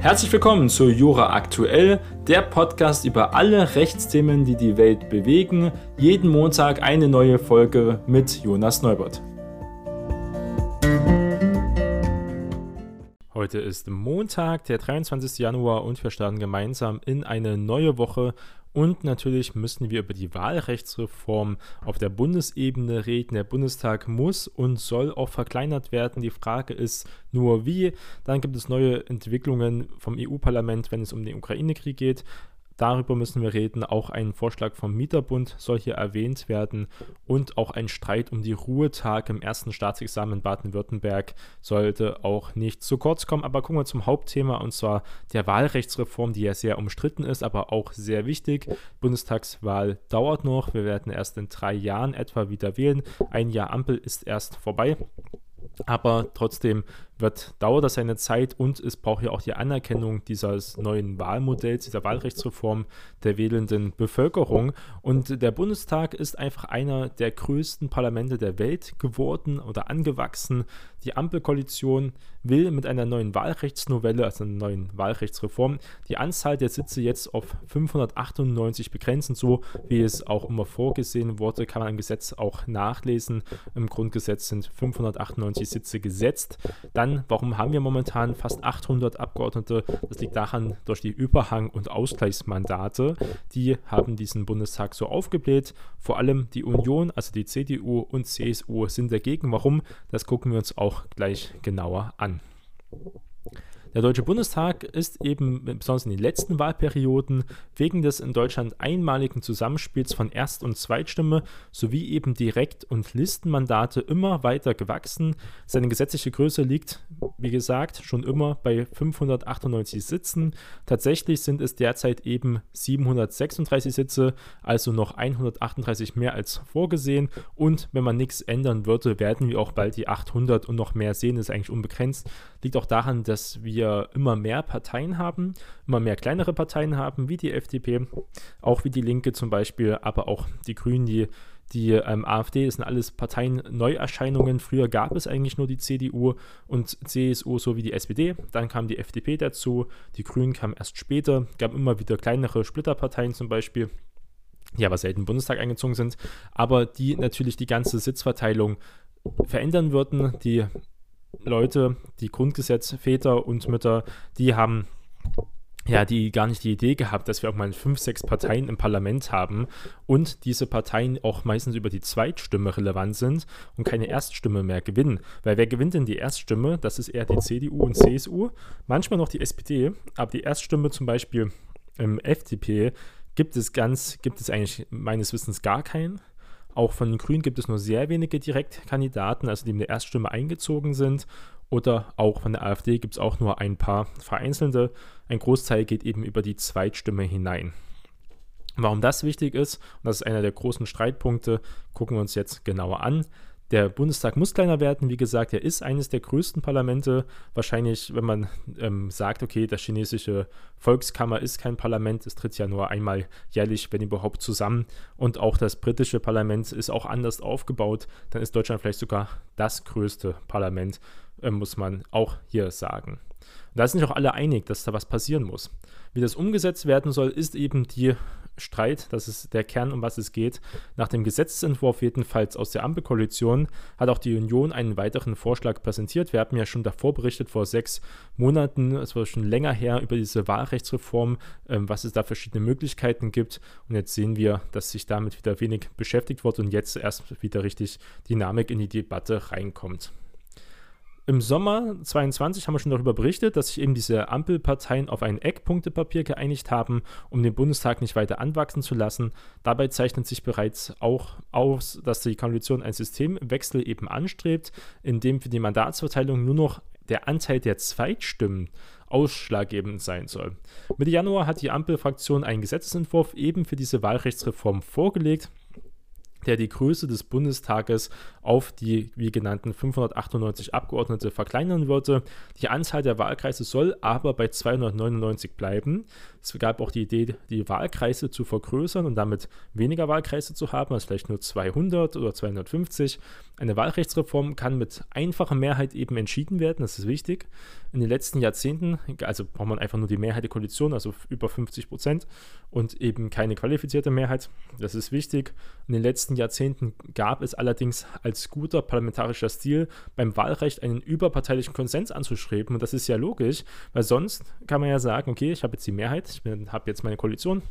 Herzlich willkommen zu Jura Aktuell, der Podcast über alle Rechtsthemen, die die Welt bewegen. Jeden Montag eine neue Folge mit Jonas Neubert. Heute ist Montag, der 23. Januar und wir starten gemeinsam in eine neue Woche und natürlich müssen wir über die Wahlrechtsreform auf der Bundesebene reden. Der Bundestag muss und soll auch verkleinert werden. Die Frage ist nur wie. Dann gibt es neue Entwicklungen vom EU-Parlament, wenn es um den Ukraine-Krieg geht. Darüber müssen wir reden. Auch ein Vorschlag vom Mieterbund soll hier erwähnt werden und auch ein Streit um die Ruhetage im ersten Staatsexamen in Baden-Württemberg sollte auch nicht zu kurz kommen. Aber gucken wir zum Hauptthema und zwar der Wahlrechtsreform, die ja sehr umstritten ist, aber auch sehr wichtig. Bundestagswahl dauert noch. Wir werden erst in drei Jahren etwa wieder wählen. Ein Jahr Ampel ist erst vorbei. Aber trotzdem wird, dauert das seine Zeit und es braucht ja auch die Anerkennung dieses neuen Wahlmodells, dieser Wahlrechtsreform der wählenden Bevölkerung. Und der Bundestag ist einfach einer der größten Parlamente der Welt geworden oder angewachsen. Die Ampelkoalition will mit einer neuen Wahlrechtsnovelle, also einer neuen Wahlrechtsreform, die Anzahl der Sitze jetzt auf 598 begrenzen, so wie es auch immer vorgesehen wurde, kann man im Gesetz auch nachlesen. Im Grundgesetz sind 598 Sitze gesetzt. Dann an, warum haben wir momentan fast 800 Abgeordnete? Das liegt daran, durch die Überhang- und Ausgleichsmandate, die haben diesen Bundestag so aufgebläht. Vor allem die Union, also die CDU und CSU sind dagegen. Warum? Das gucken wir uns auch gleich genauer an. Der Deutsche Bundestag ist eben besonders in den letzten Wahlperioden wegen des in Deutschland einmaligen Zusammenspiels von Erst- und Zweitstimme sowie eben Direkt- und Listenmandate immer weiter gewachsen. Seine gesetzliche Größe liegt, wie gesagt, schon immer bei 598 Sitzen. Tatsächlich sind es derzeit eben 736 Sitze, also noch 138 mehr als vorgesehen. Und wenn man nichts ändern würde, werden wir auch bald die 800 und noch mehr sehen. Ist eigentlich unbegrenzt. Liegt auch daran, dass wir wir immer mehr Parteien haben, immer mehr kleinere Parteien haben, wie die FDP, auch wie die Linke zum Beispiel, aber auch die Grünen, die die ähm, AfD, das sind alles Parteien-Neuerscheinungen. Früher gab es eigentlich nur die CDU und CSU sowie die SPD. Dann kam die FDP dazu. Die Grünen kamen erst später. gab immer wieder kleinere Splitterparteien zum Beispiel, die aber selten im Bundestag eingezogen sind. Aber die natürlich die ganze Sitzverteilung verändern würden. Die Leute, die Grundgesetzväter und Mütter, die haben ja, die gar nicht die Idee gehabt, dass wir auch mal fünf, sechs Parteien im Parlament haben und diese Parteien auch meistens über die Zweitstimme relevant sind und keine Erststimme mehr gewinnen. Weil wer gewinnt denn die Erststimme? Das ist eher die CDU und CSU, manchmal noch die SPD, aber die Erststimme zum Beispiel im FDP gibt es ganz, gibt es eigentlich meines Wissens gar keinen. Auch von den Grünen gibt es nur sehr wenige Direktkandidaten, also die in der Erststimme eingezogen sind. Oder auch von der AfD gibt es auch nur ein paar vereinzelte. Ein Großteil geht eben über die Zweitstimme hinein. Warum das wichtig ist, und das ist einer der großen Streitpunkte, gucken wir uns jetzt genauer an. Der Bundestag muss kleiner werden. Wie gesagt, er ist eines der größten Parlamente. Wahrscheinlich, wenn man ähm, sagt, okay, das chinesische Volkskammer ist kein Parlament, es tritt ja nur einmal jährlich, wenn überhaupt, zusammen. Und auch das britische Parlament ist auch anders aufgebaut. Dann ist Deutschland vielleicht sogar das größte Parlament, äh, muss man auch hier sagen. Und da sind sich auch alle einig, dass da was passieren muss. Wie das umgesetzt werden soll, ist eben die Streit, das ist der Kern, um was es geht. Nach dem Gesetzentwurf jedenfalls aus der Ampelkoalition hat auch die Union einen weiteren Vorschlag präsentiert. Wir haben ja schon davor berichtet, vor sechs Monaten, es war schon länger her, über diese Wahlrechtsreform, ähm, was es da verschiedene Möglichkeiten gibt. Und jetzt sehen wir, dass sich damit wieder wenig beschäftigt wird und jetzt erst wieder richtig Dynamik in die Debatte reinkommt. Im Sommer 22 haben wir schon darüber berichtet, dass sich eben diese Ampelparteien auf ein Eckpunktepapier geeinigt haben, um den Bundestag nicht weiter anwachsen zu lassen. Dabei zeichnet sich bereits auch aus, dass die Koalition einen Systemwechsel eben anstrebt, in dem für die Mandatsverteilung nur noch der Anteil der Zweitstimmen ausschlaggebend sein soll. Mitte Januar hat die Ampelfraktion einen Gesetzentwurf eben für diese Wahlrechtsreform vorgelegt. Der die Größe des Bundestages auf die, wie genannten, 598 Abgeordnete verkleinern würde. Die Anzahl der Wahlkreise soll aber bei 299 bleiben. Es gab auch die Idee, die Wahlkreise zu vergrößern und damit weniger Wahlkreise zu haben, also vielleicht nur 200 oder 250. Eine Wahlrechtsreform kann mit einfacher Mehrheit eben entschieden werden, das ist wichtig. In den letzten Jahrzehnten, also braucht man einfach nur die Mehrheit der Koalition, also über 50 Prozent und eben keine qualifizierte Mehrheit, das ist wichtig. In den letzten Jahrzehnten gab es allerdings als guter parlamentarischer Stil beim Wahlrecht einen überparteilichen Konsens anzustreben. Und das ist ja logisch, weil sonst kann man ja sagen, okay, ich habe jetzt die Mehrheit, ich habe jetzt meine Koalition,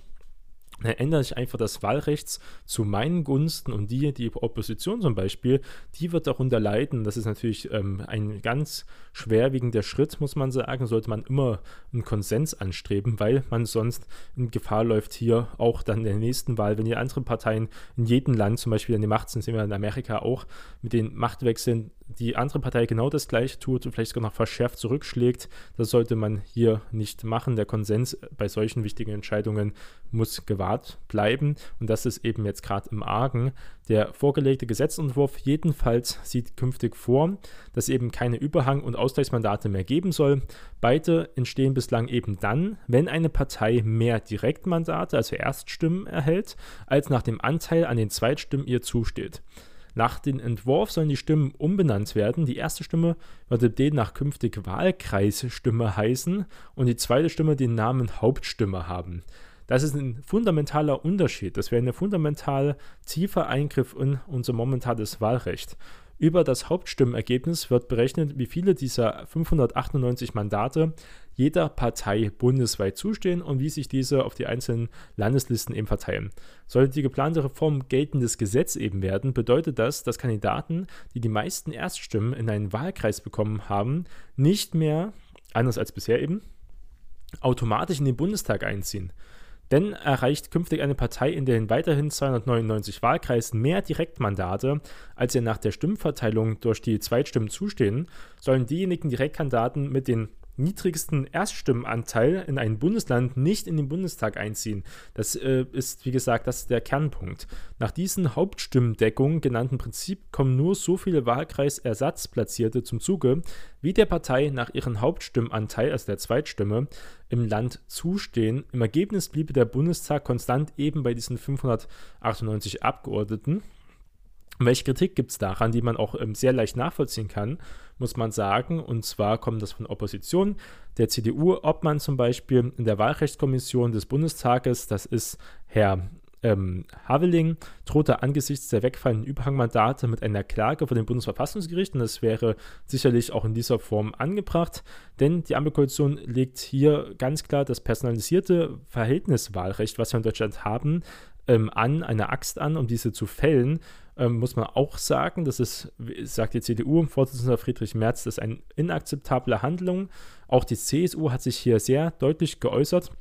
dann ändere ich einfach das Wahlrechts zu meinen Gunsten und die, die Opposition zum Beispiel, die wird darunter leiden. Das ist natürlich ähm, ein ganz schwerwiegender Schritt, muss man sagen. Sollte man immer einen Konsens anstreben, weil man sonst in Gefahr läuft, hier auch dann in der nächsten Wahl, wenn die anderen Parteien in jedem Land zum Beispiel an die Macht sind, sehen wir in Amerika auch mit den Machtwechseln, die andere Partei genau das gleiche tut und vielleicht sogar noch verschärft zurückschlägt, das sollte man hier nicht machen. Der Konsens bei solchen wichtigen Entscheidungen muss gewahrt bleiben und das ist eben jetzt gerade im Argen. Der vorgelegte Gesetzentwurf jedenfalls sieht künftig vor, dass eben keine Überhang- und Ausgleichsmandate mehr geben soll. Beide entstehen bislang eben dann, wenn eine Partei mehr Direktmandate, also Erststimmen erhält, als nach dem Anteil an den Zweitstimmen ihr zusteht. Nach dem Entwurf sollen die Stimmen umbenannt werden. Die erste Stimme würde demnach künftig Wahlkreisstimme heißen und die zweite Stimme den Namen Hauptstimme haben. Das ist ein fundamentaler Unterschied. Das wäre ein fundamental tiefer Eingriff in unser momentanes Wahlrecht. Über das Hauptstimmenergebnis wird berechnet, wie viele dieser 598 Mandate jeder Partei bundesweit zustehen und wie sich diese auf die einzelnen Landeslisten eben verteilen. Sollte die geplante Reform geltendes Gesetz eben werden, bedeutet das, dass Kandidaten, die die meisten Erststimmen in einen Wahlkreis bekommen haben, nicht mehr, anders als bisher eben, automatisch in den Bundestag einziehen. Denn erreicht künftig eine Partei in den weiterhin 299 Wahlkreisen mehr Direktmandate, als ihr nach der Stimmverteilung durch die Zweitstimmen zustehen, sollen diejenigen Direktkandidaten mit den niedrigsten Erststimmenanteil in ein Bundesland nicht in den Bundestag einziehen. Das äh, ist, wie gesagt, das ist der Kernpunkt. Nach diesen Hauptstimmendeckungen genannten Prinzip kommen nur so viele Wahlkreisersatzplatzierte zum Zuge, wie der Partei nach ihrem Hauptstimmenanteil, also der Zweitstimme, im Land zustehen. Im Ergebnis bliebe der Bundestag konstant eben bei diesen 598 Abgeordneten. Welche Kritik gibt es daran, die man auch ähm, sehr leicht nachvollziehen kann, muss man sagen. Und zwar kommt das von Opposition, der CDU-Obmann zum Beispiel in der Wahlrechtskommission des Bundestages, das ist Herr ähm, Haveling, drohte angesichts der wegfallenden Überhangmandate mit einer Klage vor dem Bundesverfassungsgericht. Und das wäre sicherlich auch in dieser Form angebracht, denn die Ampelkoalition legt hier ganz klar das personalisierte Verhältniswahlrecht, was wir in Deutschland haben, ähm, an, eine Axt an, um diese zu fällen ähm, muss man auch sagen, das ist, sagt die CDU-Vorsitzender Friedrich Merz, das ist eine inakzeptable Handlung. Auch die CSU hat sich hier sehr deutlich geäußert.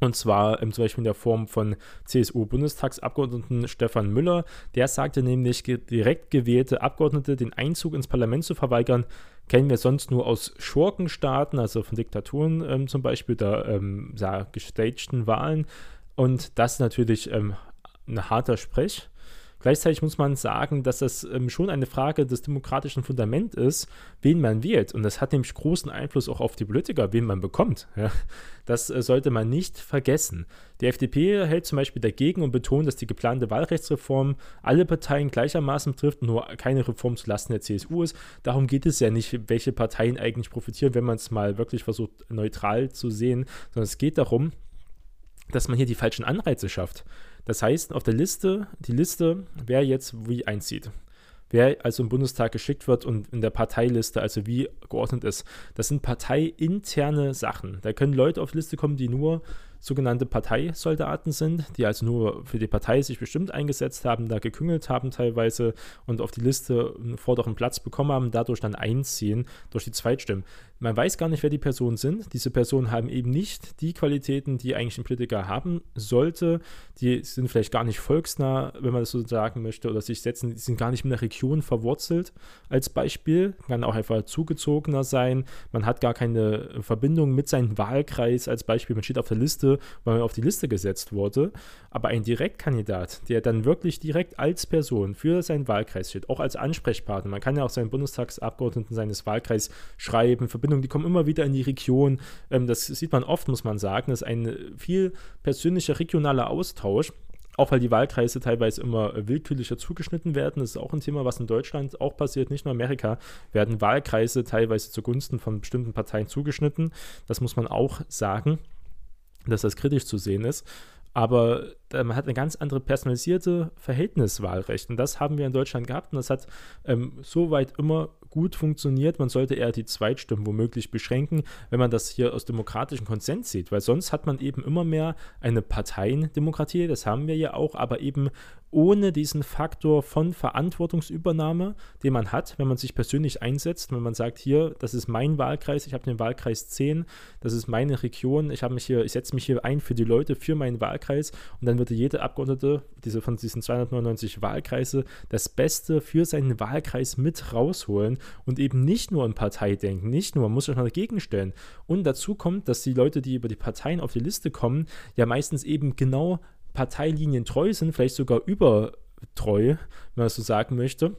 Und zwar ähm, zum Beispiel in der Form von CSU-Bundestagsabgeordneten Stefan Müller. Der sagte nämlich, direkt gewählte Abgeordnete den Einzug ins Parlament zu verweigern, kennen wir sonst nur aus Schurkenstaaten, also von Diktaturen ähm, zum Beispiel, der ähm, ja, gestagten Wahlen. Und das ist natürlich ähm, ein harter Sprech. Gleichzeitig muss man sagen, dass das ähm, schon eine Frage des demokratischen Fundaments ist, wen man wählt. Und das hat nämlich großen Einfluss auch auf die Politiker, wen man bekommt. Ja. Das äh, sollte man nicht vergessen. Die FDP hält zum Beispiel dagegen und betont, dass die geplante Wahlrechtsreform alle Parteien gleichermaßen trifft, nur keine Reform zulasten der CSU ist. Darum geht es ja nicht, welche Parteien eigentlich profitieren, wenn man es mal wirklich versucht, neutral zu sehen, sondern es geht darum, dass man hier die falschen Anreize schafft. Das heißt, auf der Liste, die Liste, wer jetzt wie einzieht. Wer also im Bundestag geschickt wird und in der Parteiliste, also wie geordnet ist. Das sind parteiinterne Sachen. Da können Leute auf die Liste kommen, die nur sogenannte Parteisoldaten sind, die also nur für die Partei sich bestimmt eingesetzt haben, da geküngelt haben teilweise und auf die Liste einen vorderen Platz bekommen haben, dadurch dann einziehen durch die Zweitstimmen. Man weiß gar nicht, wer die Personen sind. Diese Personen haben eben nicht die Qualitäten, die eigentlich ein Politiker haben sollte. Die sind vielleicht gar nicht volksnah, wenn man das so sagen möchte, oder sich setzen, die sind gar nicht in der Region verwurzelt als Beispiel. Kann auch einfach zugezogener sein. Man hat gar keine Verbindung mit seinem Wahlkreis als Beispiel. Man steht auf der Liste weil man auf die Liste gesetzt wurde. Aber ein Direktkandidat, der dann wirklich direkt als Person für seinen Wahlkreis steht, auch als Ansprechpartner, man kann ja auch seinen Bundestagsabgeordneten seines Wahlkreises schreiben, Verbindungen, die kommen immer wieder in die Region. Ähm, das sieht man oft, muss man sagen. Das ist ein viel persönlicher regionaler Austausch auch weil die Wahlkreise teilweise immer willkürlicher zugeschnitten werden. Das ist auch ein Thema, was in Deutschland auch passiert, nicht nur in Amerika, werden Wahlkreise teilweise zugunsten von bestimmten Parteien zugeschnitten. Das muss man auch sagen, dass das kritisch zu sehen ist. Aber man hat eine ganz andere personalisierte Verhältniswahlrecht. Und das haben wir in Deutschland gehabt und das hat ähm, soweit immer gut funktioniert. Man sollte eher die Zweitstimmen womöglich beschränken, wenn man das hier aus demokratischem Konsens sieht, weil sonst hat man eben immer mehr eine Parteiendemokratie, das haben wir ja auch, aber eben ohne diesen Faktor von Verantwortungsübernahme, den man hat, wenn man sich persönlich einsetzt, wenn man sagt, hier, das ist mein Wahlkreis, ich habe den Wahlkreis 10, das ist meine Region, ich habe mich hier, ich setze mich hier ein für die Leute, für meinen Wahlkreis und dann würde jeder Abgeordnete diese von diesen 299 Wahlkreise das Beste für seinen Wahlkreis mit rausholen und eben nicht nur an Partei denken, nicht nur, man muss sich mal dagegen stellen. Und dazu kommt, dass die Leute, die über die Parteien auf die Liste kommen, ja meistens eben genau Parteilinien treu sind, vielleicht sogar übertreu, wenn man so sagen möchte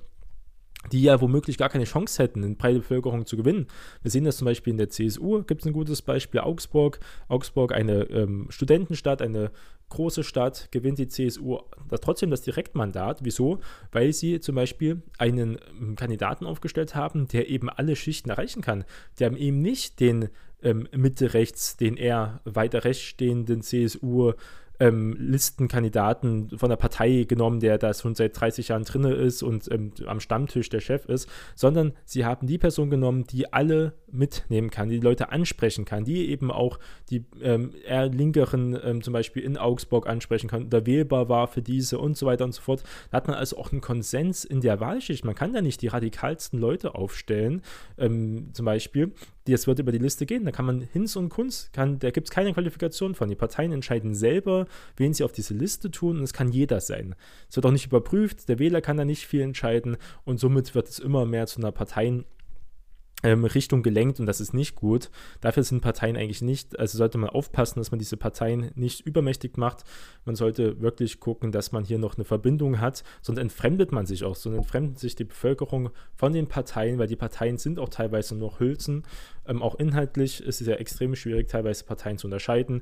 die ja womöglich gar keine Chance hätten, in breite Bevölkerung zu gewinnen. Wir sehen das zum Beispiel in der CSU, gibt es ein gutes Beispiel, Augsburg. Augsburg, eine ähm, Studentenstadt, eine große Stadt, gewinnt die CSU das trotzdem das Direktmandat. Wieso? Weil sie zum Beispiel einen ähm, Kandidaten aufgestellt haben, der eben alle Schichten erreichen kann. Die haben eben nicht den ähm, Mitte rechts, den eher weiter rechts stehenden CSU ähm, Listenkandidaten von der Partei genommen, der da schon seit 30 Jahren drin ist und ähm, am Stammtisch der Chef ist, sondern sie haben die Person genommen, die alle mitnehmen kann, die, Leute ansprechen kann, die eben auch die ähm, eher linkeren ähm, zum Beispiel in Augsburg ansprechen kann, oder wählbar war für diese und so weiter und so fort. Da hat man also auch einen Konsens in der Wahlschicht. Man kann da nicht die radikalsten Leute aufstellen, ähm, zum Beispiel, es wird über die Liste gehen. Da kann man Hinz und Kunz, kann, da gibt es keine Qualifikation von. Die Parteien entscheiden selber, wen sie auf diese Liste tun und es kann jeder sein. Es wird auch nicht überprüft, der Wähler kann da nicht viel entscheiden und somit wird es immer mehr zu einer Parteien- Richtung gelenkt und das ist nicht gut. Dafür sind Parteien eigentlich nicht, also sollte man aufpassen, dass man diese Parteien nicht übermächtig macht. Man sollte wirklich gucken, dass man hier noch eine Verbindung hat, sonst entfremdet man sich auch, sonst entfremdet sich die Bevölkerung von den Parteien, weil die Parteien sind auch teilweise nur Hülsen. Ähm, auch inhaltlich ist es ja extrem schwierig, teilweise Parteien zu unterscheiden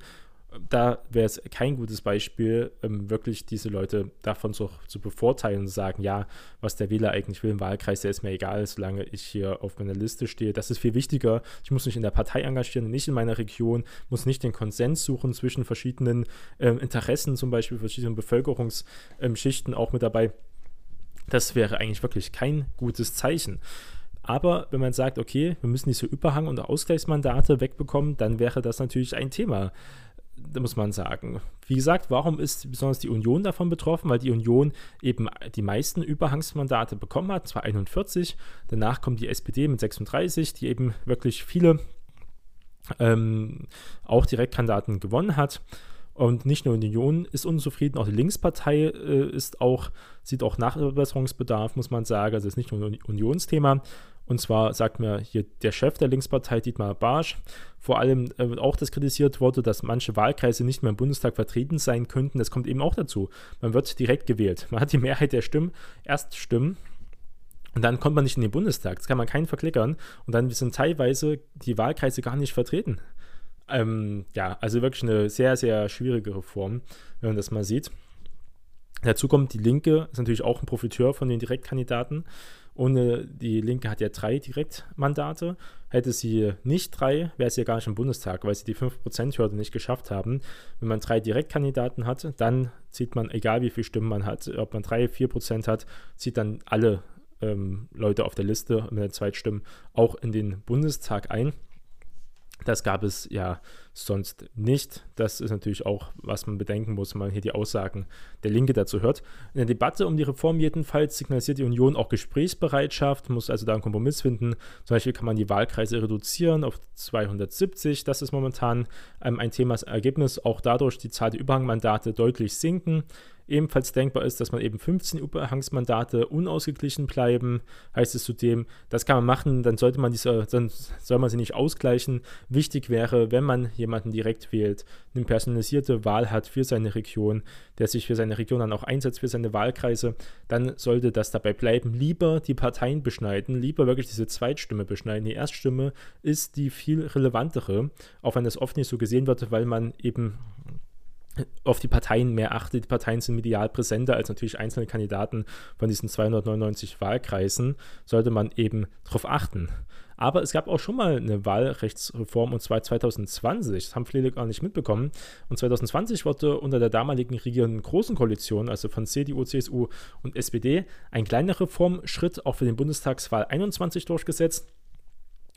da wäre es kein gutes Beispiel, ähm, wirklich diese Leute davon zu, zu bevorteilen und zu sagen, ja, was der Wähler eigentlich will im Wahlkreis, der ist mir egal, solange ich hier auf meiner Liste stehe. Das ist viel wichtiger. Ich muss mich in der Partei engagieren, nicht in meiner Region, muss nicht den Konsens suchen zwischen verschiedenen ähm, Interessen, zum Beispiel verschiedenen Bevölkerungsschichten auch mit dabei. Das wäre eigentlich wirklich kein gutes Zeichen. Aber wenn man sagt, okay, wir müssen diese Überhang- und Ausgleichsmandate wegbekommen, dann wäre das natürlich ein Thema muss man sagen. Wie gesagt, warum ist besonders die Union davon betroffen? Weil die Union eben die meisten Überhangsmandate bekommen hat, zwar 41. Danach kommt die SPD mit 36, die eben wirklich viele ähm, auch Direktkandidaten gewonnen hat. Und nicht nur die Union ist unzufrieden, auch die Linkspartei äh, ist auch, sieht auch Nachbesserungsbedarf, muss man sagen. Also es ist nicht nur ein Unionsthema. Und zwar sagt mir hier der Chef der Linkspartei, Dietmar Barsch, vor allem äh, auch das kritisiert wurde, dass manche Wahlkreise nicht mehr im Bundestag vertreten sein könnten. Das kommt eben auch dazu. Man wird direkt gewählt. Man hat die Mehrheit der Stimmen, Erststimmen. Und dann kommt man nicht in den Bundestag. Das kann man keinen verklickern. Und dann sind teilweise die Wahlkreise gar nicht vertreten. Ähm, ja, also wirklich eine sehr, sehr schwierige Reform, wenn man das mal sieht. Dazu kommt, die Linke ist natürlich auch ein Profiteur von den Direktkandidaten. Ohne die Linke hat ja drei Direktmandate. Hätte sie nicht drei, wäre sie ja gar nicht im Bundestag, weil sie die 5%-Hürde nicht geschafft haben. Wenn man drei Direktkandidaten hat, dann zieht man, egal wie viele Stimmen man hat, ob man drei, vier Prozent hat, zieht dann alle ähm, Leute auf der Liste mit den Zweitstimmen auch in den Bundestag ein. Das gab es ja sonst nicht. Das ist natürlich auch, was man bedenken muss, wenn man hier die Aussagen der Linke dazu hört. In der Debatte um die Reform jedenfalls signalisiert die Union auch Gesprächsbereitschaft, muss also da einen Kompromiss finden. Zum Beispiel kann man die Wahlkreise reduzieren auf 270. Das ist momentan ähm, ein Thema, das Ergebnis. Auch dadurch die Zahl der Überhangmandate deutlich sinken. Ebenfalls denkbar ist, dass man eben 15 Überhangsmandate unausgeglichen bleiben. Heißt es zudem, das kann man machen, dann sollte man diese, dann soll man sie nicht ausgleichen. Wichtig wäre, wenn man jemanden direkt wählt, eine personalisierte Wahl hat für seine Region, der sich für seine Region dann auch einsetzt, für seine Wahlkreise, dann sollte das dabei bleiben. Lieber die Parteien beschneiden, lieber wirklich diese Zweitstimme beschneiden. Die Erststimme ist die viel relevantere, auch wenn das oft nicht so gesehen wird, weil man eben auf die Parteien mehr achtet. Die Parteien sind medial präsenter als natürlich einzelne Kandidaten von diesen 299 Wahlkreisen, sollte man eben darauf achten. Aber es gab auch schon mal eine Wahlrechtsreform und zwar 2020. Das haben viele gar nicht mitbekommen. Und 2020 wurde unter der damaligen regierenden Großen Koalition, also von CDU, CSU und SPD, ein kleiner Reformschritt auch für den Bundestagswahl 21 durchgesetzt.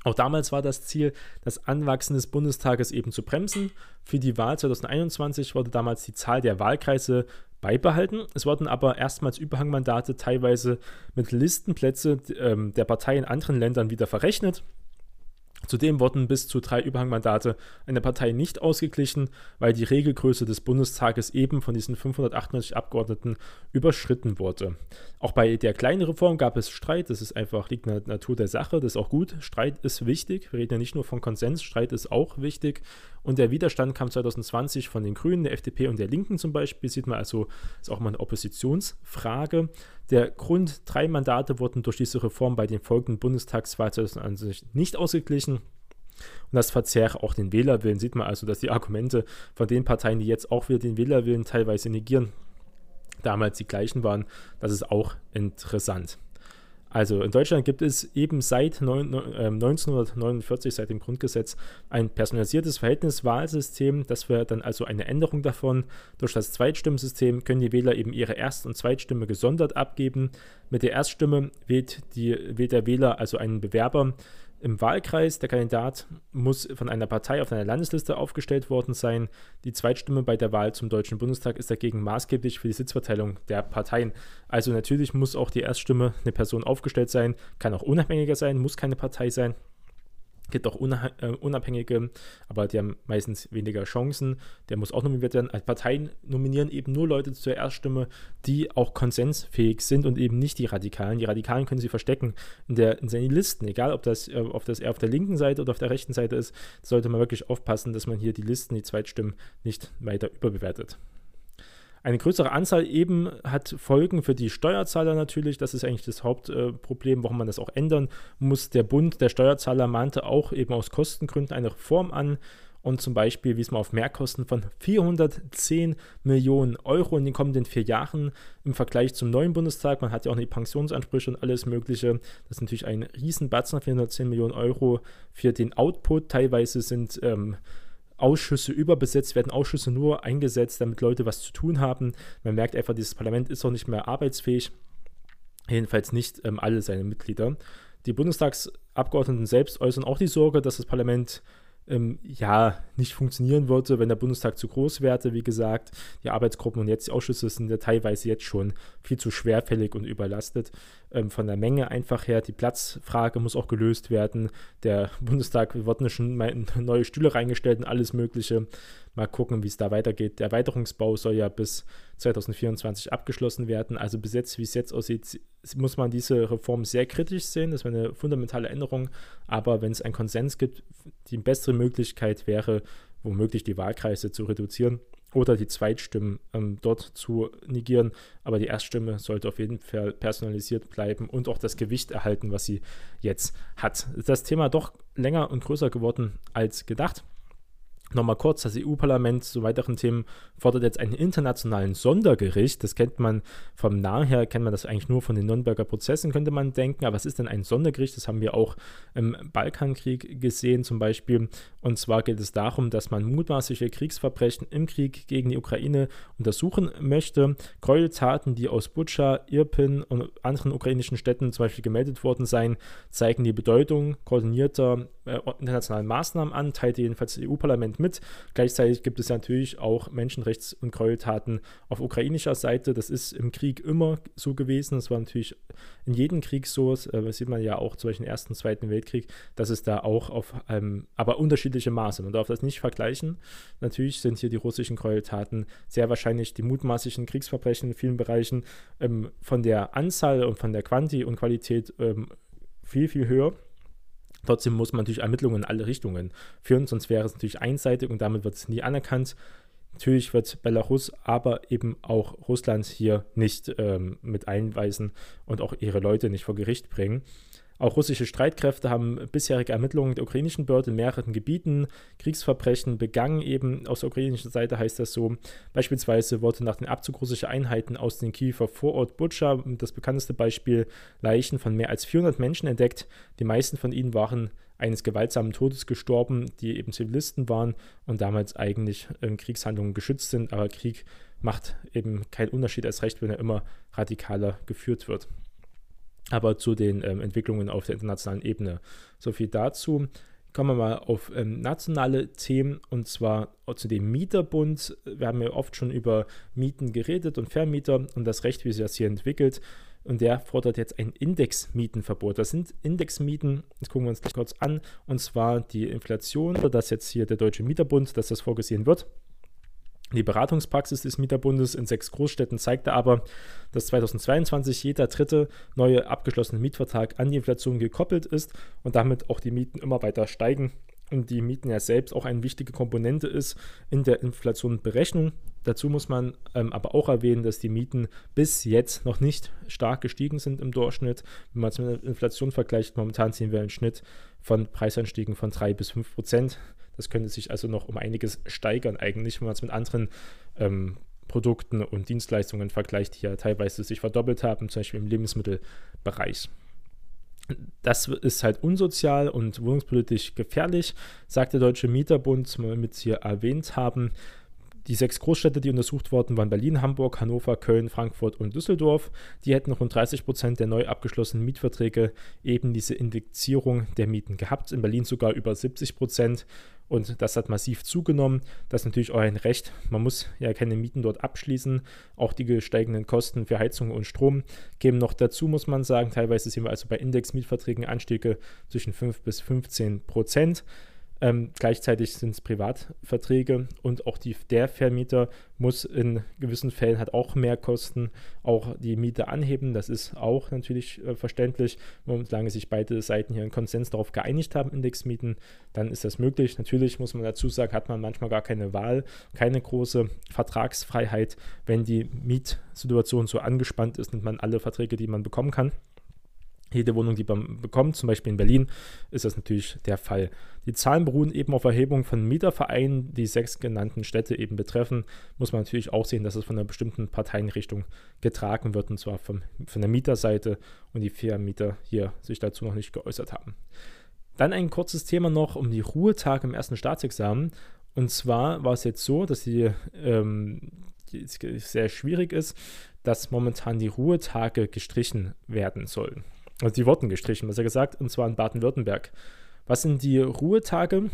Auch damals war das Ziel, das Anwachsen des Bundestages eben zu bremsen. Für die Wahl 2021 wurde damals die Zahl der Wahlkreise beibehalten. Es wurden aber erstmals Überhangmandate teilweise mit Listenplätze ähm, der Partei in anderen Ländern wieder verrechnet. Zudem wurden bis zu drei Überhangmandate einer Partei nicht ausgeglichen, weil die Regelgröße des Bundestages eben von diesen 598 Abgeordneten überschritten wurde. Auch bei der kleinen Reform gab es Streit, das ist einfach, liegt in der Natur der Sache, das ist auch gut. Streit ist wichtig, wir reden ja nicht nur von Konsens, Streit ist auch wichtig. Und der Widerstand kam 2020 von den Grünen, der FDP und der Linken zum Beispiel, sieht man also, ist auch mal eine Oppositionsfrage. Der Grund, drei Mandate wurden durch diese Reform bei den folgenden Bundestagswahlen 2020 nicht ausgeglichen. Und das verzerrt auch den Wählerwillen. Sieht man also, dass die Argumente von den Parteien, die jetzt auch wieder den Wählerwillen teilweise negieren, damals die gleichen waren. Das ist auch interessant. Also in Deutschland gibt es eben seit 1949, ähm, seit dem Grundgesetz, ein personalisiertes Verhältniswahlsystem. Das wäre dann also eine Änderung davon. Durch das Zweitstimmensystem können die Wähler eben ihre Erst- und Zweitstimme gesondert abgeben. Mit der Erststimme wählt, die, wählt der Wähler also einen Bewerber im Wahlkreis. Der Kandidat muss von einer Partei auf einer Landesliste aufgestellt worden sein. Die Zweitstimme bei der Wahl zum Deutschen Bundestag ist dagegen maßgeblich für die Sitzverteilung der Parteien. Also natürlich muss auch die Erststimme eine Person aufgestellt sein, kann auch unabhängiger sein, muss keine Partei sein gibt auch äh, Unabhängige, aber die haben meistens weniger Chancen. Der muss auch nominiert werden. Als Parteien nominieren eben nur Leute zur Erststimme, die auch konsensfähig sind und eben nicht die Radikalen. Die Radikalen können sie verstecken in, der, in seinen Listen, egal ob das, äh, ob das eher auf der linken Seite oder auf der rechten Seite ist, sollte man wirklich aufpassen, dass man hier die Listen, die Zweitstimmen nicht weiter überbewertet. Eine größere Anzahl eben hat Folgen für die Steuerzahler natürlich. Das ist eigentlich das Hauptproblem, warum man das auch ändern muss. Der Bund der Steuerzahler mahnte auch eben aus Kostengründen eine Reform an und zum Beispiel wies man auf Mehrkosten von 410 Millionen Euro in den kommenden vier Jahren im Vergleich zum neuen Bundestag. Man hat ja auch die Pensionsansprüche und alles Mögliche. Das ist natürlich ein Riesenbatzen, 410 Millionen Euro für den Output. Teilweise sind ähm, Ausschüsse überbesetzt, werden Ausschüsse nur eingesetzt, damit Leute was zu tun haben. Man merkt einfach, dieses Parlament ist auch nicht mehr arbeitsfähig. Jedenfalls nicht ähm, alle seine Mitglieder. Die Bundestagsabgeordneten selbst äußern auch die Sorge, dass das Parlament ähm, ja nicht funktionieren würde, wenn der Bundestag zu groß wäre. Wie gesagt, die Arbeitsgruppen und jetzt die Ausschüsse sind ja teilweise jetzt schon viel zu schwerfällig und überlastet. Ähm, von der Menge einfach her, die Platzfrage muss auch gelöst werden. Der Bundestag wird schon neue Stühle reingestellt und alles Mögliche. Mal gucken, wie es da weitergeht. Der Erweiterungsbau soll ja bis 2024 abgeschlossen werden. Also bis jetzt, wie es jetzt aussieht, muss man diese Reform sehr kritisch sehen. Das wäre eine fundamentale Änderung. Aber wenn es einen Konsens gibt, die bessere Möglichkeit wäre, womöglich die Wahlkreise zu reduzieren oder die Zweitstimmen ähm, dort zu negieren. Aber die Erststimme sollte auf jeden Fall personalisiert bleiben und auch das Gewicht erhalten, was sie jetzt hat. Das Thema doch länger und größer geworden als gedacht. Nochmal kurz, das EU-Parlament zu weiteren Themen fordert jetzt einen internationalen Sondergericht. Das kennt man vom Namen her, kennt man das eigentlich nur von den Nürnberger Prozessen, könnte man denken. Aber was ist denn ein Sondergericht? Das haben wir auch im Balkankrieg gesehen zum Beispiel. Und zwar geht es darum, dass man mutmaßliche Kriegsverbrechen im Krieg gegen die Ukraine untersuchen möchte. Gräueltaten, die aus Butscha, Irpin und anderen ukrainischen Städten zum Beispiel gemeldet worden seien, zeigen die Bedeutung koordinierter internationalen Maßnahmen an, teilte jedenfalls das EU-Parlament mit. Gleichzeitig gibt es natürlich auch Menschenrechts- und Gräueltaten auf ukrainischer Seite. Das ist im Krieg immer so gewesen. Das war natürlich in jedem Krieg so. Das äh, sieht man ja auch zum Beispiel im Ersten und Zweiten Weltkrieg, dass es da auch auf, ähm, aber unterschiedliche Maße. Man darf das nicht vergleichen. Natürlich sind hier die russischen Gräueltaten sehr wahrscheinlich die mutmaßlichen Kriegsverbrechen in vielen Bereichen ähm, von der Anzahl und von der Quanti und Qualität ähm, viel, viel höher. Trotzdem muss man natürlich Ermittlungen in alle Richtungen führen, sonst wäre es natürlich einseitig und damit wird es nie anerkannt. Natürlich wird Belarus, aber eben auch Russland hier nicht ähm, mit einweisen und auch ihre Leute nicht vor Gericht bringen. Auch russische Streitkräfte haben bisherige Ermittlungen der ukrainischen Behörden in mehreren Gebieten Kriegsverbrechen begangen. Eben aus der ukrainischen Seite heißt das so. Beispielsweise wurde nach dem Abzug russischer Einheiten aus dem Kiewer Vorort Butscha, das bekannteste Beispiel, Leichen von mehr als 400 Menschen entdeckt. Die meisten von ihnen waren eines gewaltsamen Todes gestorben, die eben Zivilisten waren und damals eigentlich in Kriegshandlungen geschützt sind. Aber Krieg macht eben keinen Unterschied als Recht, wenn er immer radikaler geführt wird aber zu den ähm, Entwicklungen auf der internationalen Ebene. So viel dazu. Kommen wir mal auf ähm, nationale Themen und zwar zu dem Mieterbund. Wir haben ja oft schon über Mieten geredet und Vermieter und das Recht, wie sich das hier entwickelt. Und der fordert jetzt ein Indexmietenverbot. Das sind Indexmieten, das gucken wir uns gleich kurz an, und zwar die Inflation, dass jetzt hier der Deutsche Mieterbund, dass das vorgesehen wird. Die Beratungspraxis des Mieterbundes in sechs Großstädten zeigte aber, dass 2022 jeder dritte neue abgeschlossene Mietvertrag an die Inflation gekoppelt ist und damit auch die Mieten immer weiter steigen und die Mieten ja selbst auch eine wichtige Komponente ist in der Inflationberechnung. Dazu muss man ähm, aber auch erwähnen, dass die Mieten bis jetzt noch nicht stark gestiegen sind im Durchschnitt. Wenn man es mit der Inflation vergleicht, momentan sehen wir einen Schnitt von Preisanstiegen von 3 bis 5 Prozent. Das könnte sich also noch um einiges steigern eigentlich, wenn man es mit anderen ähm, Produkten und Dienstleistungen vergleicht, die ja teilweise sich verdoppelt haben, zum Beispiel im Lebensmittelbereich. Das ist halt unsozial und wohnungspolitisch gefährlich, sagt der Deutsche Mieterbund, wie wir es hier erwähnt haben. Die sechs Großstädte, die untersucht wurden, waren Berlin, Hamburg, Hannover, Köln, Frankfurt und Düsseldorf. Die hätten rund 30 Prozent der neu abgeschlossenen Mietverträge eben diese Indexierung der Mieten gehabt. In Berlin sogar über 70 Prozent. Und das hat massiv zugenommen. Das ist natürlich auch ein Recht. Man muss ja keine Mieten dort abschließen. Auch die gesteigenden Kosten für Heizung und Strom kämen noch dazu, muss man sagen. Teilweise sehen wir also bei Indexmietverträgen Anstiege zwischen 5 bis 15 Prozent. Ähm, gleichzeitig sind es Privatverträge und auch die, der Vermieter muss in gewissen Fällen hat auch mehr Kosten, auch die Miete anheben. Das ist auch natürlich äh, verständlich. Solange sich beide Seiten hier einen Konsens darauf geeinigt haben, Indexmieten, dann ist das möglich. Natürlich muss man dazu sagen, hat man manchmal gar keine Wahl, keine große Vertragsfreiheit. Wenn die Mietsituation so angespannt ist, nimmt man alle Verträge, die man bekommen kann jede Wohnung, die man bekommt, zum Beispiel in Berlin, ist das natürlich der Fall. Die Zahlen beruhen eben auf Erhebung von Mietervereinen, die sechs genannten Städte eben betreffen. Muss man natürlich auch sehen, dass es von einer bestimmten Parteienrichtung getragen wird, und zwar vom, von der Mieterseite und die Vermieter hier sich dazu noch nicht geäußert haben. Dann ein kurzes Thema noch um die Ruhetage im ersten Staatsexamen. Und zwar war es jetzt so, dass die, ähm, die sehr schwierig ist, dass momentan die Ruhetage gestrichen werden sollen. Also die wurden gestrichen, was er gesagt, und zwar in Baden-Württemberg. Was sind die Ruhetage?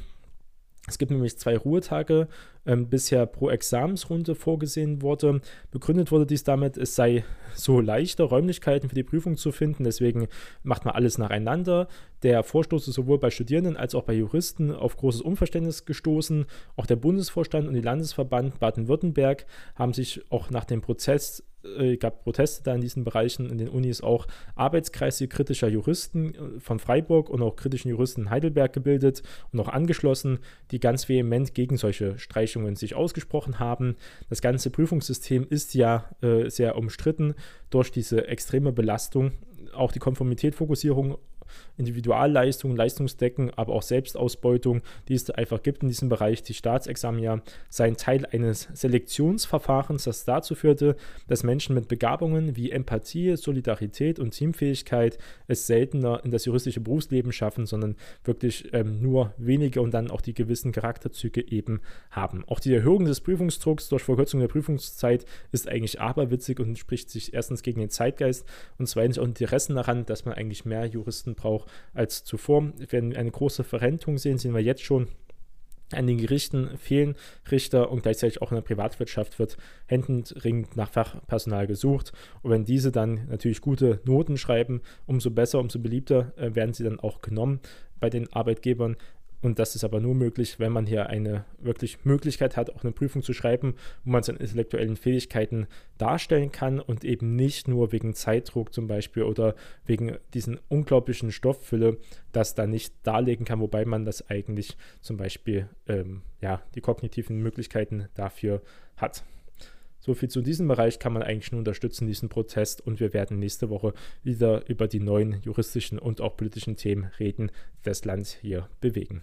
Es gibt nämlich zwei Ruhetage, ähm, bisher pro Examensrunde vorgesehen wurde. Begründet wurde dies damit, es sei so leichter, Räumlichkeiten für die Prüfung zu finden. Deswegen macht man alles nacheinander. Der Vorstoß ist sowohl bei Studierenden als auch bei Juristen auf großes Unverständnis gestoßen. Auch der Bundesvorstand und die Landesverband Baden-Württemberg haben sich auch nach dem Prozess äh, gab Proteste da in diesen Bereichen, in den Unis auch Arbeitskreise kritischer Juristen äh, von Freiburg und auch kritischen Juristen in Heidelberg gebildet und auch angeschlossen, die ganz vehement gegen solche Streichungen sich ausgesprochen haben. Das ganze Prüfungssystem ist ja äh, sehr umstritten durch diese extreme Belastung. Auch die Konformitätfokussierung Individualleistungen, Leistungsdecken, aber auch Selbstausbeutung, die es einfach gibt in diesem Bereich. Die Staatsexamen ja seien Teil eines Selektionsverfahrens, das dazu führte, dass Menschen mit Begabungen wie Empathie, Solidarität und Teamfähigkeit es seltener in das juristische Berufsleben schaffen, sondern wirklich ähm, nur wenige und dann auch die gewissen Charakterzüge eben haben. Auch die Erhöhung des Prüfungsdrucks durch Verkürzung der Prüfungszeit ist eigentlich aberwitzig und spricht sich erstens gegen den Zeitgeist und zweitens auch Interessen daran, dass man eigentlich mehr Juristen Machtmissbrauch als zuvor. Wir werden eine große Verrentung sehen, sehen wir jetzt schon. An den Gerichten fehlen Richter und gleichzeitig auch in der Privatwirtschaft wird händeringend nach Fachpersonal gesucht. Und wenn diese dann natürlich gute Noten schreiben, umso besser, umso beliebter äh, werden sie dann auch genommen bei den Arbeitgebern. Und das ist aber nur möglich, wenn man hier eine wirklich Möglichkeit hat, auch eine Prüfung zu schreiben, wo man seine intellektuellen Fähigkeiten darstellen kann und eben nicht nur wegen Zeitdruck zum Beispiel oder wegen diesen unglaublichen Stofffülle das dann nicht darlegen kann, wobei man das eigentlich zum Beispiel ähm, ja, die kognitiven Möglichkeiten dafür hat. So viel zu diesem Bereich kann man eigentlich nur unterstützen, diesen Protest. Und wir werden nächste Woche wieder über die neuen juristischen und auch politischen Themen reden, das Land hier bewegen.